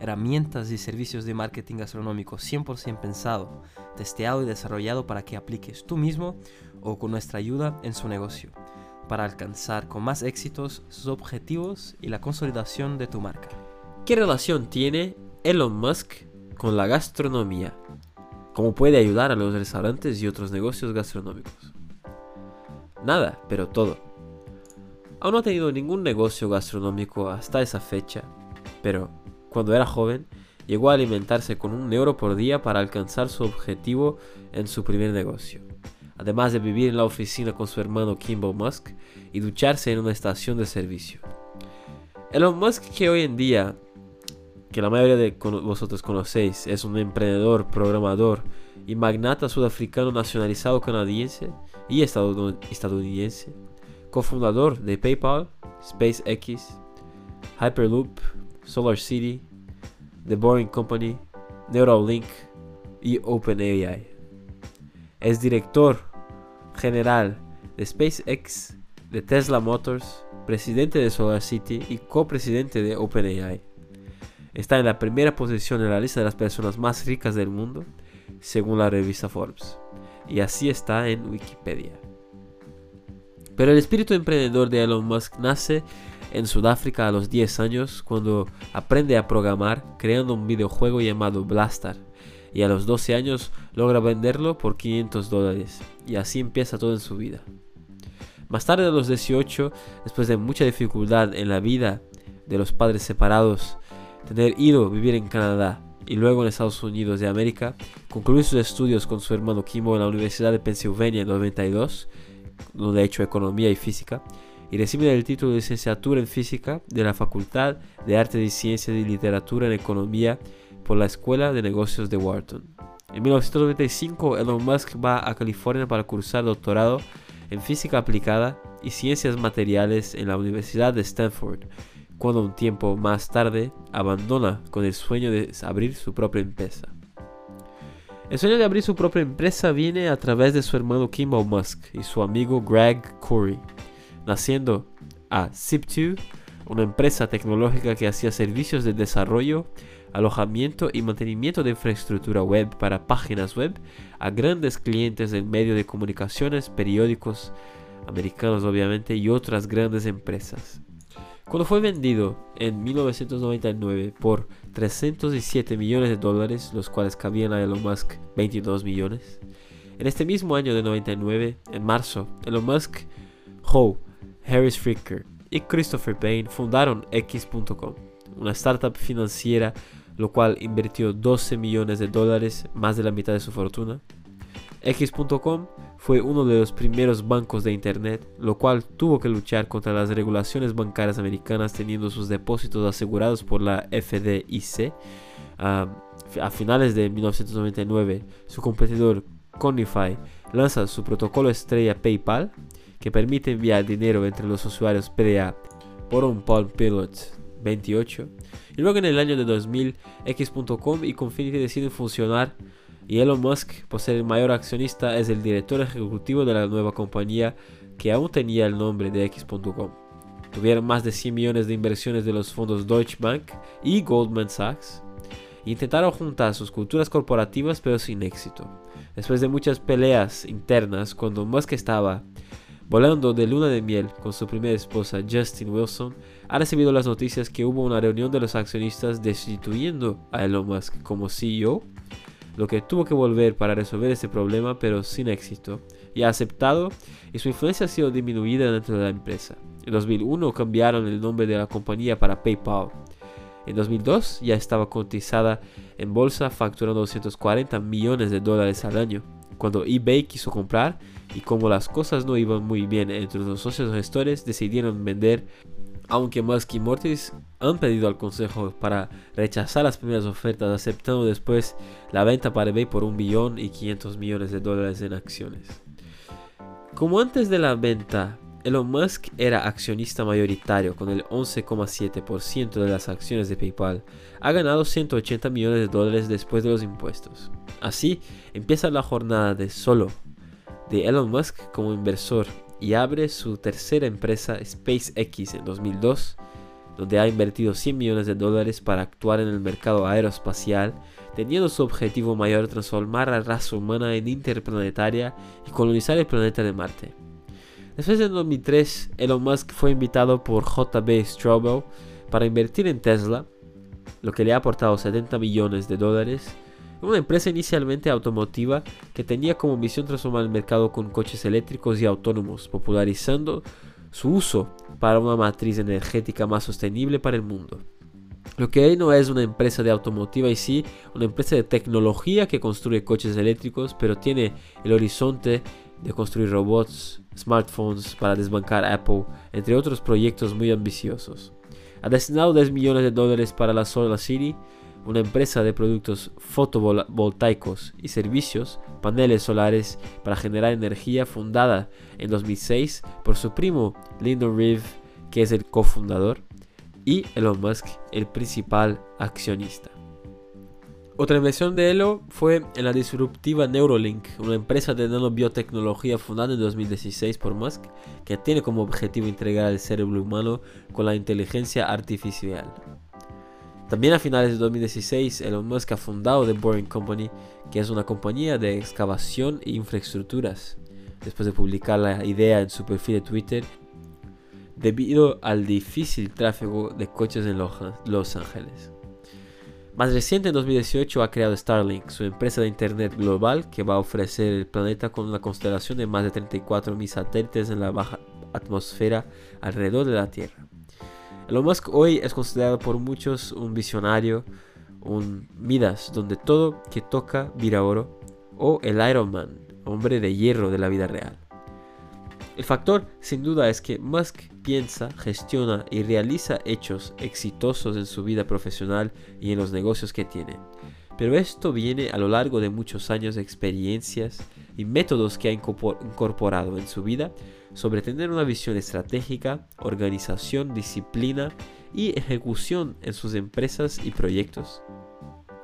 herramientas y servicios de marketing gastronómico 100% pensado, testeado y desarrollado para que apliques tú mismo o con nuestra ayuda en su negocio, para alcanzar con más éxitos sus objetivos y la consolidación de tu marca. ¿Qué relación tiene Elon Musk con la gastronomía? ¿Cómo puede ayudar a los restaurantes y otros negocios gastronómicos? Nada, pero todo. Aún no ha tenido ningún negocio gastronómico hasta esa fecha, pero cuando era joven, llegó a alimentarse con un euro por día para alcanzar su objetivo en su primer negocio. Además de vivir en la oficina con su hermano Kimball Musk y ducharse en una estación de servicio. Elon Musk que hoy en día, que la mayoría de vosotros conocéis, es un emprendedor, programador y magnata sudafricano nacionalizado canadiense y estadounidense, cofundador de PayPal, SpaceX, Hyperloop, Solar City, The Boring Company, Neuralink y OpenAI. Es director general de SpaceX, de Tesla Motors, presidente de Solar City y copresidente de OpenAI. Está en la primera posición en la lista de las personas más ricas del mundo, según la revista Forbes. Y así está en Wikipedia. Pero el espíritu emprendedor de Elon Musk nace en Sudáfrica a los 10 años cuando aprende a programar creando un videojuego llamado Blastar y a los 12 años logra venderlo por 500 dólares y así empieza todo en su vida. Más tarde a los 18, después de mucha dificultad en la vida de los padres separados, tener ido a vivir en Canadá y luego en Estados Unidos de América, concluir sus estudios con su hermano Kimbo en la Universidad de Pennsylvania en 92, donde ha hecho economía y física, y recibe el título de licenciatura en física de la Facultad de Artes y Ciencias y Literatura en Economía por la Escuela de Negocios de Wharton. En 1995, Elon Musk va a California para cursar doctorado en física aplicada y ciencias materiales en la Universidad de Stanford, cuando un tiempo más tarde abandona con el sueño de abrir su propia empresa. El sueño de abrir su propia empresa viene a través de su hermano Kimball Musk y su amigo Greg Corey naciendo a Zip2, una empresa tecnológica que hacía servicios de desarrollo, alojamiento y mantenimiento de infraestructura web para páginas web a grandes clientes del medio de comunicaciones, periódicos americanos obviamente y otras grandes empresas. Cuando fue vendido en 1999 por 307 millones de dólares, los cuales cabían a Elon Musk 22 millones, en este mismo año de 99, en marzo, Elon Musk, Ho, Harris Fricker y Christopher Payne fundaron X.com, una startup financiera lo cual invirtió 12 millones de dólares, más de la mitad de su fortuna. X.com fue uno de los primeros bancos de Internet, lo cual tuvo que luchar contra las regulaciones bancarias americanas teniendo sus depósitos asegurados por la FDIC. a finales de 1999, su competidor Conify lanza su protocolo estrella PayPal, que permite enviar dinero entre los usuarios PDA por un Palm Pilot 28. Y luego en el año de 2000, X.com y Confinity deciden funcionar y Elon Musk, por ser el mayor accionista, es el director ejecutivo de la nueva compañía que aún tenía el nombre de X.com. Tuvieron más de 100 millones de inversiones de los fondos Deutsche Bank y Goldman Sachs. Intentaron juntar sus culturas corporativas pero sin éxito. Después de muchas peleas internas, cuando Musk estaba Volando de luna de miel con su primera esposa Justin Wilson, ha recibido las noticias que hubo una reunión de los accionistas destituyendo a Elon Musk como CEO, lo que tuvo que volver para resolver este problema pero sin éxito, y ha aceptado y su influencia ha sido disminuida dentro de la empresa. En 2001 cambiaron el nombre de la compañía para PayPal. En 2002 ya estaba cotizada en bolsa facturando 240 millones de dólares al año. Cuando eBay quiso comprar, y como las cosas no iban muy bien entre los socios gestores, decidieron vender aunque Musk y Mortis han pedido al consejo para rechazar las primeras ofertas, aceptando después la venta para eBay por un billón y 500 millones de dólares en acciones. Como antes de la venta, Elon Musk era accionista mayoritario con el 11,7% de las acciones de PayPal. Ha ganado 180 millones de dólares después de los impuestos. Así empieza la jornada de solo de Elon Musk como inversor y abre su tercera empresa SpaceX en 2002, donde ha invertido 100 millones de dólares para actuar en el mercado aeroespacial, teniendo su objetivo mayor transformar a la raza humana en interplanetaria y colonizar el planeta de Marte. Después de 2003, Elon Musk fue invitado por JB Straubel para invertir en Tesla, lo que le ha aportado 70 millones de dólares una empresa inicialmente automotiva que tenía como misión transformar el mercado con coches eléctricos y autónomos, popularizando su uso para una matriz energética más sostenible para el mundo. Lo que hoy no es una empresa de automotiva y sí una empresa de tecnología que construye coches eléctricos, pero tiene el horizonte de construir robots, smartphones para desbancar Apple, entre otros proyectos muy ambiciosos. Ha destinado 10 millones de dólares para la Solar City, una empresa de productos fotovoltaicos y servicios, paneles solares para generar energía fundada en 2006 por su primo Lyndon Reeve, que es el cofundador, y Elon Musk, el principal accionista. Otra inversión de Elon fue en la disruptiva Neuralink, una empresa de nanobiotecnología fundada en 2016 por Musk, que tiene como objetivo integrar el cerebro humano con la inteligencia artificial. También a finales de 2016, Elon Musk ha fundado The Boring Company, que es una compañía de excavación e infraestructuras, después de publicar la idea en su perfil de Twitter, debido al difícil tráfico de coches en Los Ángeles. Más reciente, en 2018, ha creado Starlink, su empresa de Internet global que va a ofrecer el planeta con una constelación de más de 34.000 satélites en la baja atmósfera alrededor de la Tierra. Elon Musk hoy es considerado por muchos un visionario, un Midas, donde todo que toca vira oro, o el Iron Man, hombre de hierro de la vida real. El factor, sin duda, es que Musk piensa, gestiona y realiza hechos exitosos en su vida profesional y en los negocios que tiene. Pero esto viene a lo largo de muchos años de experiencias y métodos que ha incorporado en su vida sobre tener una visión estratégica, organización, disciplina y ejecución en sus empresas y proyectos,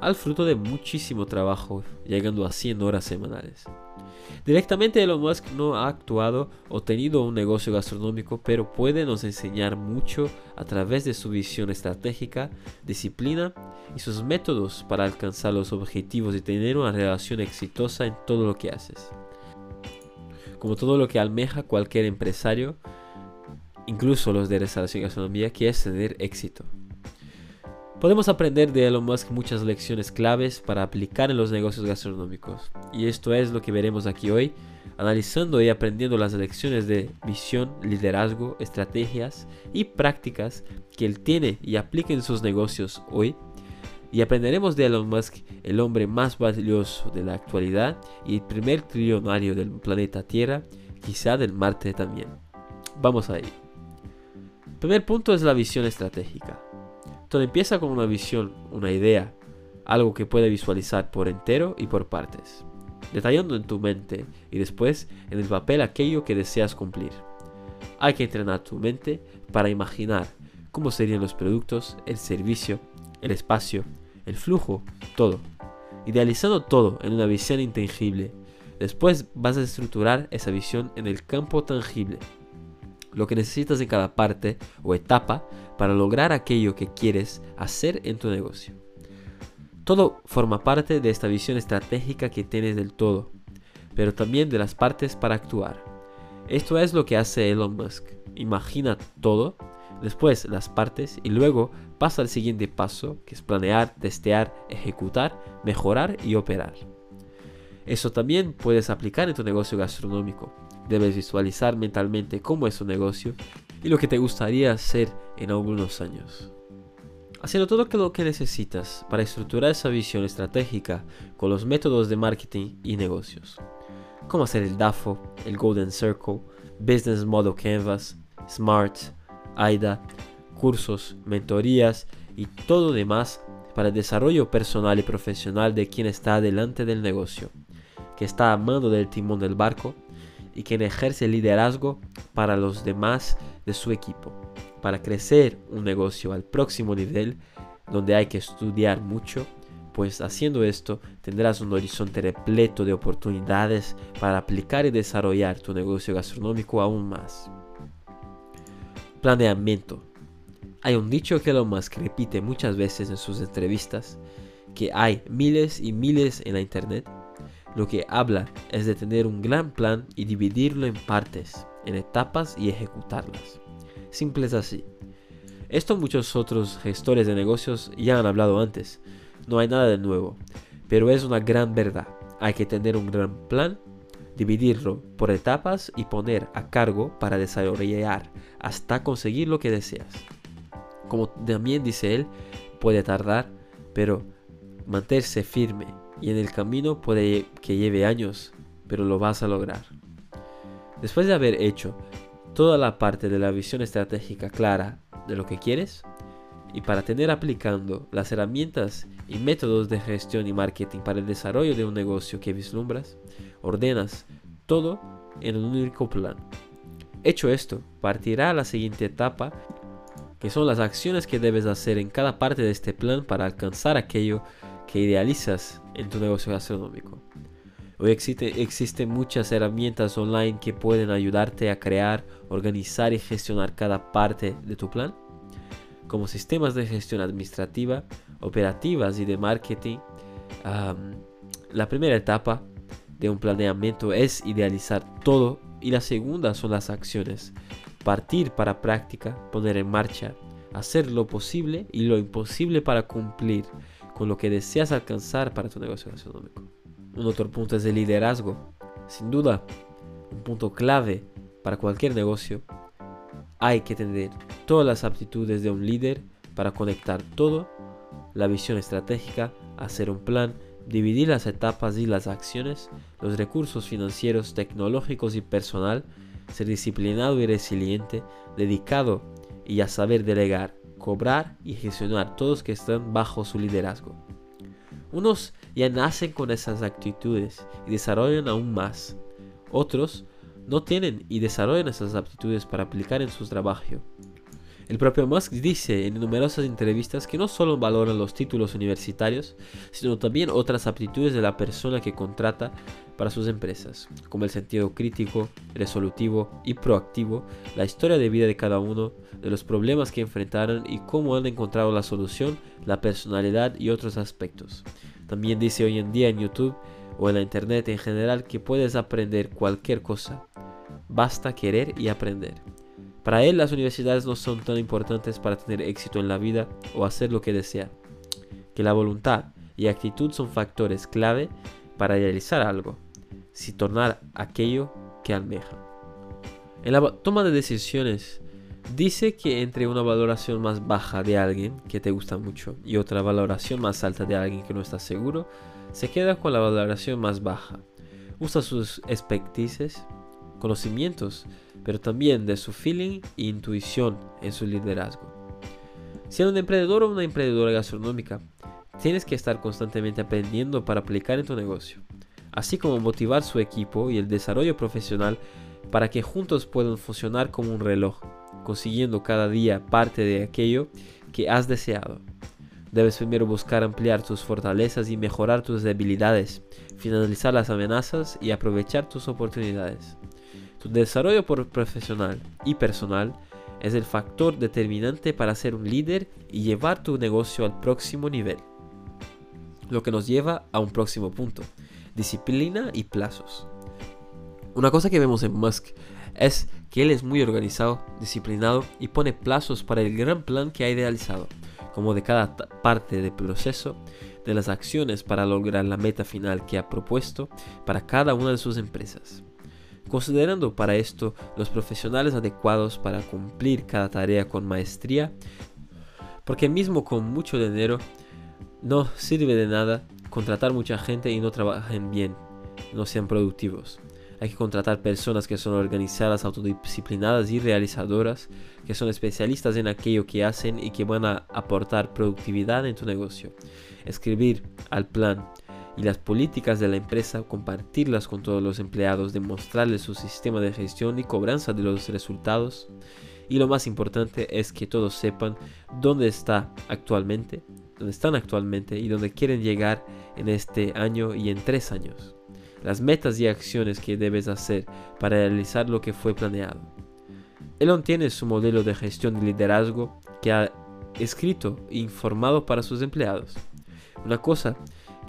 al fruto de muchísimo trabajo, llegando a 100 horas semanales. Directamente Elon Musk no ha actuado o tenido un negocio gastronómico, pero puede nos enseñar mucho a través de su visión estratégica, disciplina y sus métodos para alcanzar los objetivos y tener una relación exitosa en todo lo que haces como todo lo que almeja cualquier empresario, incluso los de restauración y gastronomía, que es tener éxito. Podemos aprender de Elon Musk muchas lecciones claves para aplicar en los negocios gastronómicos. Y esto es lo que veremos aquí hoy, analizando y aprendiendo las lecciones de visión, liderazgo, estrategias y prácticas que él tiene y aplica en sus negocios hoy y aprenderemos de Elon Musk, el hombre más valioso de la actualidad y el primer trillonario del planeta Tierra, quizá del Marte también. Vamos ahí. primer punto es la visión estratégica. Todo empieza con una visión, una idea, algo que puede visualizar por entero y por partes, detallando en tu mente y después en el papel aquello que deseas cumplir. Hay que entrenar tu mente para imaginar cómo serían los productos, el servicio, el espacio, el flujo, todo. Idealizando todo en una visión intangible. Después vas a estructurar esa visión en el campo tangible. Lo que necesitas en cada parte o etapa para lograr aquello que quieres hacer en tu negocio. Todo forma parte de esta visión estratégica que tienes del todo, pero también de las partes para actuar. Esto es lo que hace Elon Musk. Imagina todo después las partes y luego pasa al siguiente paso, que es planear, testear, ejecutar, mejorar y operar. Eso también puedes aplicar en tu negocio gastronómico. Debes visualizar mentalmente cómo es tu negocio y lo que te gustaría hacer en algunos años. Haciendo todo lo que necesitas para estructurar esa visión estratégica con los métodos de marketing y negocios. Cómo hacer el DAFO, el Golden Circle, Business Model Canvas, SMART, AIDA, cursos, mentorías y todo demás para el desarrollo personal y profesional de quien está delante del negocio, que está a mando del timón del barco y quien ejerce liderazgo para los demás de su equipo. Para crecer un negocio al próximo nivel, donde hay que estudiar mucho, pues haciendo esto tendrás un horizonte repleto de oportunidades para aplicar y desarrollar tu negocio gastronómico aún más. Planeamiento. Hay un dicho que Elon Musk repite muchas veces en sus entrevistas, que hay miles y miles en la internet. Lo que habla es de tener un gran plan y dividirlo en partes, en etapas y ejecutarlas. Simple es así. Esto muchos otros gestores de negocios ya han hablado antes. No hay nada de nuevo, pero es una gran verdad. Hay que tener un gran plan, dividirlo por etapas y poner a cargo para desarrollar hasta conseguir lo que deseas. Como también dice él, puede tardar, pero mantenerse firme y en el camino puede que lleve años, pero lo vas a lograr. Después de haber hecho toda la parte de la visión estratégica clara de lo que quieres, y para tener aplicando las herramientas y métodos de gestión y marketing para el desarrollo de un negocio que vislumbras, ordenas todo en un único plan. Hecho esto, partirá a la siguiente etapa que son las acciones que debes hacer en cada parte de este plan para alcanzar aquello que idealizas en tu negocio gastronómico. Hoy existe, existen muchas herramientas online que pueden ayudarte a crear, organizar y gestionar cada parte de tu plan, como sistemas de gestión administrativa, operativas y de marketing. la primera etapa de un planeamiento es idealizar todo y la segunda son las acciones partir para práctica, poner en marcha, hacer lo posible y lo imposible para cumplir con lo que deseas alcanzar para tu negocio gastronómico. Un otro punto es el liderazgo. Sin duda, un punto clave para cualquier negocio. Hay que tener todas las aptitudes de un líder para conectar todo, la visión estratégica, hacer un plan, dividir las etapas y las acciones, los recursos financieros, tecnológicos y personal ser disciplinado y resiliente, dedicado y a saber delegar, cobrar y gestionar todos que están bajo su liderazgo. Unos ya nacen con esas actitudes y desarrollan aún más. Otros no tienen y desarrollan esas aptitudes para aplicar en su trabajo. El propio Musk dice en numerosas entrevistas que no solo valora los títulos universitarios, sino también otras aptitudes de la persona que contrata para sus empresas, como el sentido crítico, resolutivo y proactivo, la historia de vida de cada uno, de los problemas que enfrentaron y cómo han encontrado la solución, la personalidad y otros aspectos. También dice hoy en día en YouTube o en la internet en general que puedes aprender cualquier cosa. Basta querer y aprender. Para él las universidades no son tan importantes para tener éxito en la vida o hacer lo que desea, que la voluntad y actitud son factores clave para realizar algo, si tornar aquello que almeja. En la toma de decisiones, dice que entre una valoración más baja de alguien que te gusta mucho y otra valoración más alta de alguien que no está seguro, se queda con la valoración más baja. Usa sus expertices, conocimientos, pero también de su feeling e intuición en su liderazgo. Siendo un emprendedor o una emprendedora gastronómica, tienes que estar constantemente aprendiendo para aplicar en tu negocio, así como motivar su equipo y el desarrollo profesional para que juntos puedan funcionar como un reloj, consiguiendo cada día parte de aquello que has deseado. Debes primero buscar ampliar tus fortalezas y mejorar tus debilidades, finalizar las amenazas y aprovechar tus oportunidades. Tu desarrollo profesional y personal es el factor determinante para ser un líder y llevar tu negocio al próximo nivel. Lo que nos lleva a un próximo punto, disciplina y plazos. Una cosa que vemos en Musk es que él es muy organizado, disciplinado y pone plazos para el gran plan que ha idealizado, como de cada parte del proceso, de las acciones para lograr la meta final que ha propuesto para cada una de sus empresas considerando para esto los profesionales adecuados para cumplir cada tarea con maestría, porque mismo con mucho dinero no sirve de nada contratar mucha gente y no trabajen bien, no sean productivos. Hay que contratar personas que son organizadas, autodisciplinadas y realizadoras, que son especialistas en aquello que hacen y que van a aportar productividad en tu negocio. Escribir al plan y las políticas de la empresa, compartirlas con todos los empleados, demostrarles su sistema de gestión y cobranza de los resultados. Y lo más importante es que todos sepan dónde está actualmente, dónde están actualmente y dónde quieren llegar en este año y en tres años las metas y acciones que debes hacer para realizar lo que fue planeado. Elon tiene su modelo de gestión y liderazgo que ha escrito e informado para sus empleados. Una cosa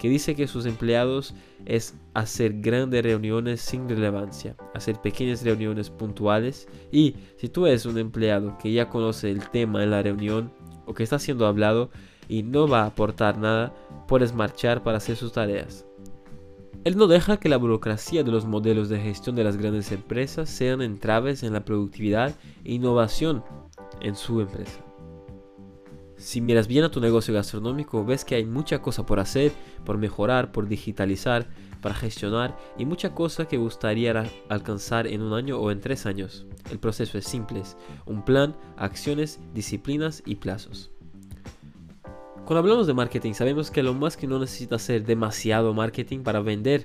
que dice que sus empleados es hacer grandes reuniones sin relevancia, hacer pequeñas reuniones puntuales y si tú eres un empleado que ya conoce el tema en la reunión o que está siendo hablado y no va a aportar nada, puedes marchar para hacer sus tareas. Él no deja que la burocracia de los modelos de gestión de las grandes empresas sean entraves en la productividad e innovación en su empresa. Si miras bien a tu negocio gastronómico, ves que hay mucha cosa por hacer, por mejorar, por digitalizar, para gestionar y mucha cosa que gustaría alcanzar en un año o en tres años. El proceso es simple, un plan, acciones, disciplinas y plazos. Cuando hablamos de marketing, sabemos que lo más que no necesita hacer demasiado marketing para vender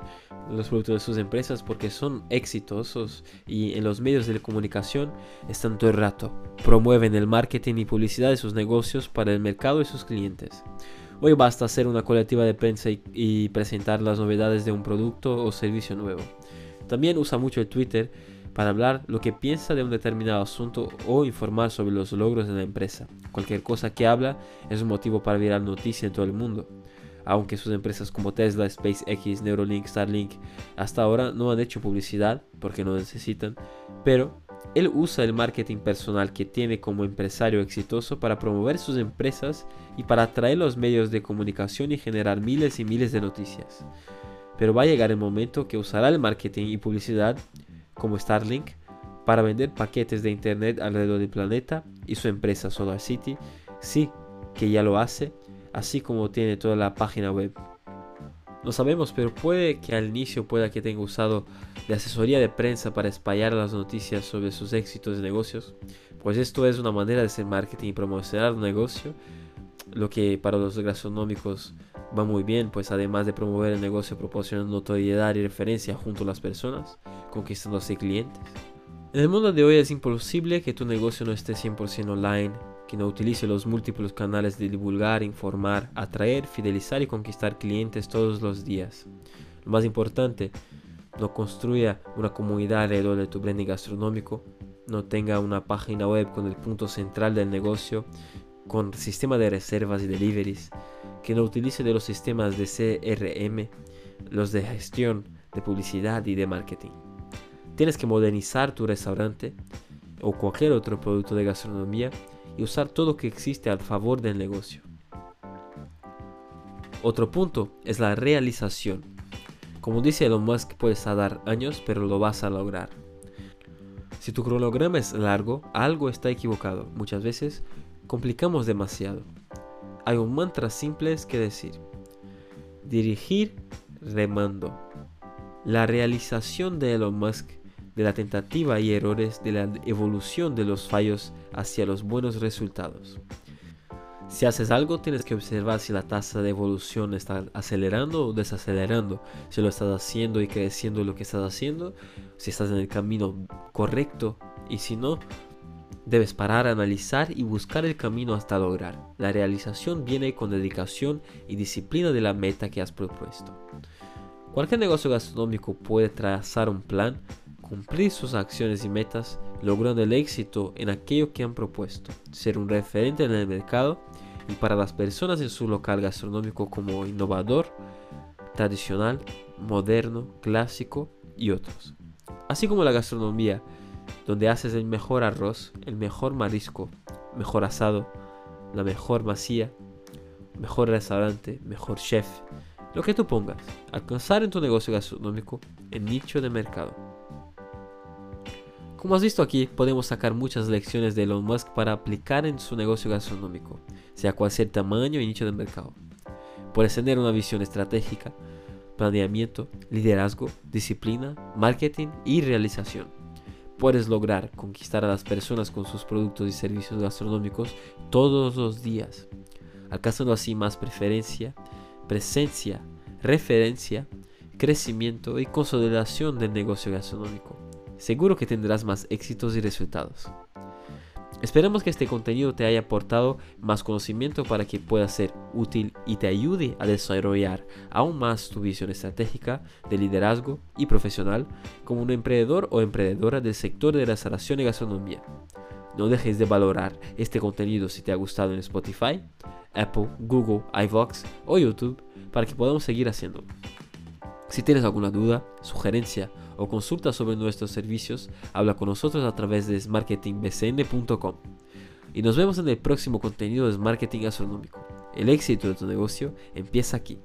los productos de sus empresas porque son exitosos y en los medios de comunicación están todo el rato. Promueven el marketing y publicidad de sus negocios para el mercado y sus clientes. Hoy basta hacer una colectiva de prensa y, y presentar las novedades de un producto o servicio nuevo. También usa mucho el Twitter para hablar lo que piensa de un determinado asunto o informar sobre los logros de la empresa. Cualquier cosa que habla es un motivo para virar noticia en todo el mundo. Aunque sus empresas como Tesla, SpaceX, Neuralink, Starlink hasta ahora no han hecho publicidad porque no necesitan, pero él usa el marketing personal que tiene como empresario exitoso para promover sus empresas y para atraer los medios de comunicación y generar miles y miles de noticias. Pero va a llegar el momento que usará el marketing y publicidad como Starlink para vender paquetes de internet alrededor del planeta y su empresa SolarCity sí que ya lo hace, así como tiene toda la página web. No sabemos, pero puede que al inicio pueda que tenga usado de asesoría de prensa para espallar las noticias sobre sus éxitos de negocios, pues esto es una manera de hacer marketing y promocionar un negocio, lo que para los gastronómicos va muy bien, pues además de promover el negocio proporciona notoriedad y referencia junto a las personas, conquistando así clientes. En el mundo de hoy es imposible que tu negocio no esté 100% online, que no utilice los múltiples canales de divulgar, informar, atraer, fidelizar y conquistar clientes todos los días. Lo más importante, no construya una comunidad alrededor de tu branding gastronómico, no tenga una página web con el punto central del negocio, con sistema de reservas y deliveries, que no utilice de los sistemas de CRM, los de gestión, de publicidad y de marketing. Tienes que modernizar tu restaurante o cualquier otro producto de gastronomía y usar todo lo que existe a favor del negocio. Otro punto es la realización. Como dice Elon Musk, puedes tardar años, pero lo vas a lograr. Si tu cronograma es largo, algo está equivocado. Muchas veces complicamos demasiado. Hay un mantra simple que decir. Dirigir remando. La realización de Elon Musk de la tentativa y errores de la evolución de los fallos hacia los buenos resultados. Si haces algo, tienes que observar si la tasa de evolución está acelerando o desacelerando, si lo estás haciendo y creciendo lo que estás haciendo, si estás en el camino correcto y si no, debes parar, analizar y buscar el camino hasta lograr. La realización viene con dedicación y disciplina de la meta que has propuesto. Cualquier negocio gastronómico puede trazar un plan cumplir sus acciones y metas, logrando el éxito en aquello que han propuesto, ser un referente en el mercado y para las personas en su local gastronómico como innovador, tradicional, moderno, clásico y otros. Así como la gastronomía, donde haces el mejor arroz, el mejor marisco, mejor asado, la mejor masía, mejor restaurante, mejor chef, lo que tú pongas, alcanzar en tu negocio gastronómico el nicho de mercado. Como has visto aquí, podemos sacar muchas lecciones de Elon Musk para aplicar en su negocio gastronómico, sea cual sea el tamaño y nicho del mercado. Puedes tener una visión estratégica, planeamiento, liderazgo, disciplina, marketing y realización. Puedes lograr conquistar a las personas con sus productos y servicios gastronómicos todos los días, alcanzando así más preferencia, presencia, referencia, crecimiento y consolidación del negocio gastronómico. Seguro que tendrás más éxitos y resultados. Esperamos que este contenido te haya aportado más conocimiento para que pueda ser útil y te ayude a desarrollar aún más tu visión estratégica de liderazgo y profesional como un emprendedor o emprendedora del sector de restauración y gastronomía. No dejes de valorar este contenido si te ha gustado en Spotify, Apple, Google, iVox o YouTube para que podamos seguir haciéndolo. Si tienes alguna duda, sugerencia o consulta sobre nuestros servicios, habla con nosotros a través de marketingbcn.com. Y nos vemos en el próximo contenido de Marketing Gastronómico. El éxito de tu negocio empieza aquí.